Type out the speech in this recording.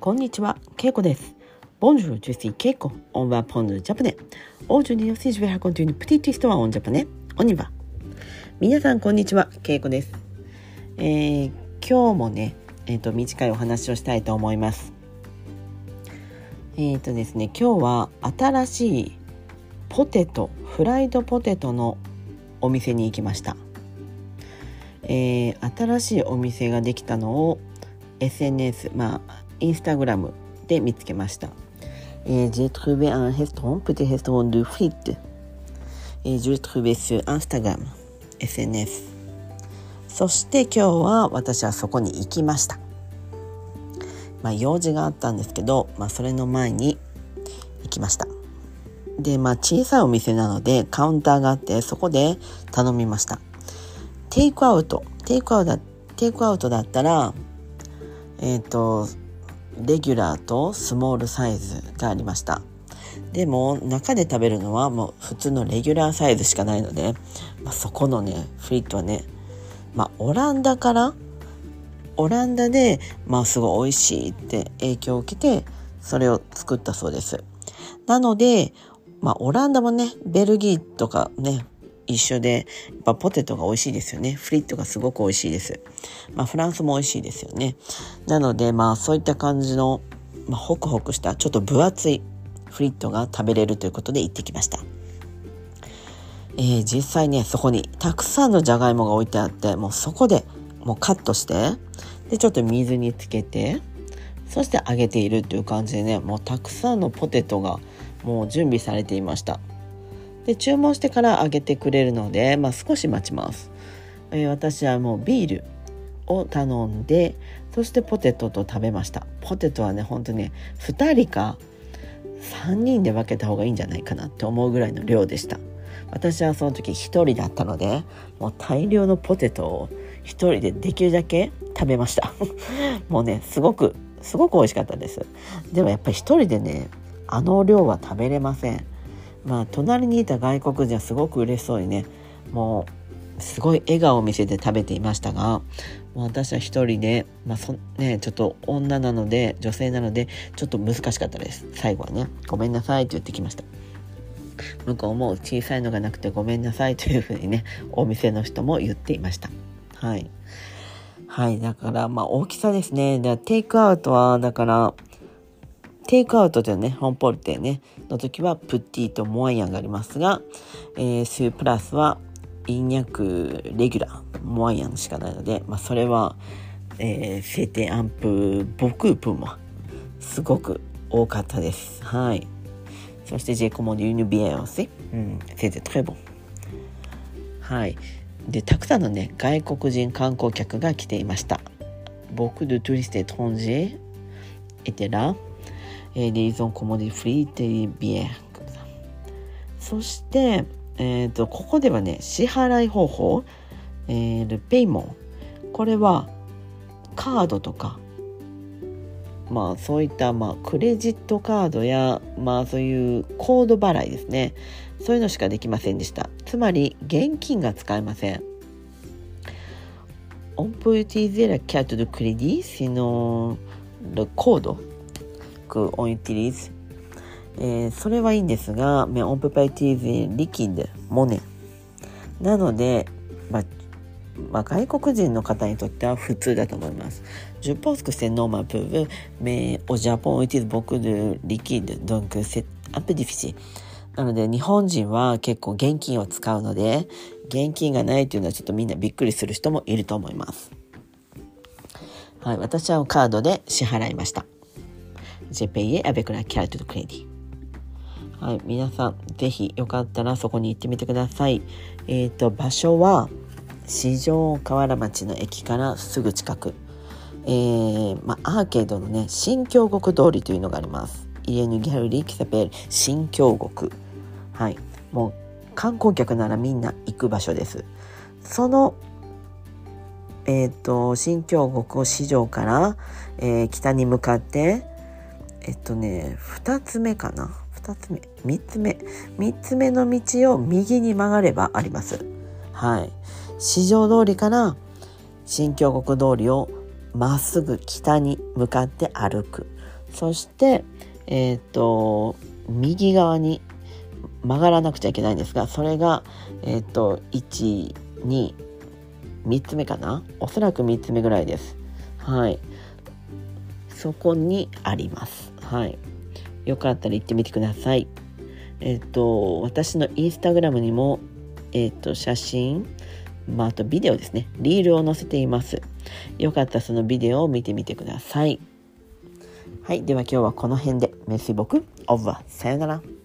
こんにちは、ケイコです。 Bonjour, je suis ケイコ、 on va apprendre japonais。オー。さん、こんにちは、ケイコです。え、今日もね、えーと、短いお話をしたいと思います。えっ、とですね、今日は新しいポテト、フライドポテトのお店に行きました。え、新しいお店ができたのを SNS、まあ、インスタグラムで見つけました。J'ai trouvé un restaurant, petit restaurant de frites. Et je l'ai trouvé sur Instagram, SNS. そして今日は私はそこに行きました。まあ用事があったんですけど、まあそれの前に行きました。で、まあ小さいお店なのでカウンターがあってそこで頼みました。テイクアウトテイクアウトだテイクアウトだったらえっ、ーとレギュラーとスモールサイズがありました。でも中で食べるのはもう普通のレギュラーサイズしかないので、まあ、そこのねフリットはねまあオランダからオランダでまあすごい美味しいって影響を受けてそれを作ったそうです。なのでまあオランダもねベルギーとかね一緒でやっぱポテトが美味しいですよね。フリットがすごく美味しいです。まあフランスも美味しいですよね。なのでまあそういった感じの、まあ、ホクホクしたちょっと分厚いフリットが食べれるということで行ってきました。えー実際ねそこにたくさんのじゃがいもが置いてあってもうそこでもうカットしてでちょっと水につけてそして揚げているっていう感じでねもうたくさんのポテトがもう準備されていました。で注文してから揚げてくれるので、まあ、少し待ちます、えー私はもうビールを頼んでそしてポテトと食べました。ポテトはねほんとね2人か3人で分けた方がいいんじゃないかなって思うぐらいの量でした。私はその時1人だったのでもう大量のポテトを1人でできるだけ食べました。もうねすごくすごく美味しかったです。でもやっぱり1人でねあの量は食べれません。まあ隣にいた外国人はすごく嬉しそうにねもうすごい笑顔を見せて食べていましたが私は一人で、まあそね、ちょっと女なので女性なのでちょっと難しかったです。最後はね「ごめんなさい」って言ってきました。向こうも小さいのがなくてごめんなさいというふうにねお店の人も言っていました。はい。はいだからまあ大きさですね。でテイクアウトはだからテイクアウトでね、ホンポルテね、の時はプッティとモアイアンがありますが、えー、スープラスはインニャクレギュラー、モアイアンしかないので、まあそれは、えー、セテアンプ、ボクープもすごく多かったです。はい。そしてジェコモデューヌビエオス、うん、セテトレボン。はい。で、たくさんのね、外国人観光客が来ていました。僕 de touristes étrangers étaient là. えー、リーゾンコモディフリーテリビエそして、えー、とここではね支払い方法、えー、ルペイモン。これはカードとか。まあそういった、まあ、クレジットカードやまあそういうコード払いですね。そういうのしかできませんでした。つまり現金が使えません。On peut utiliser la carte de crédit sinon le code ックオンテ、え、それはいいんですが、メオンパイティーズリキッド、モネ。なので、まあまあ、外国人の方にとっては普通だと思います。ジュポスノーマープブ、メオジャイティズボクルリキッド、ドンクセアプディフィシ。なので、日本人は結構現金を使うので、現金がないというのはちょっとみんなびっくりする人もいると思います。はい、私はカードで支払いました。J'ai payé avec la carte de crédit. はい、皆さん、ぜひよかったらそこに行ってみてください。えっ、と、場所は、四条河原町の駅からすぐ近く。えー、まあ、アーケードのね、新京極通りというのがあります。イエヌギャルリーキサペル新京極。はい、もう観光客ならみんな行く場所です。そのえっ、と新京極を四条から、えー北に向かってえっとね2つ目かな。2つ目3つ目。3つ目の道を右に曲がればあります。はい。四条通りから新京極通りをまっすぐ北に向かって歩く。そしてえっ、と右側に曲がらなくちゃいけないんですがそれがえっ、と123つ目かな。おそらく3つ目ぐらいです。はい。そこにあります。はい。よかったら行ってみてください。えっ、と私のインスタグラムにもえっ、と写真まあ、あとビデオですね。リールを載せています。よかったらそのビデオを見てみてください。はい。では今日はこの辺で。メッシ僕オーバー。さよなら。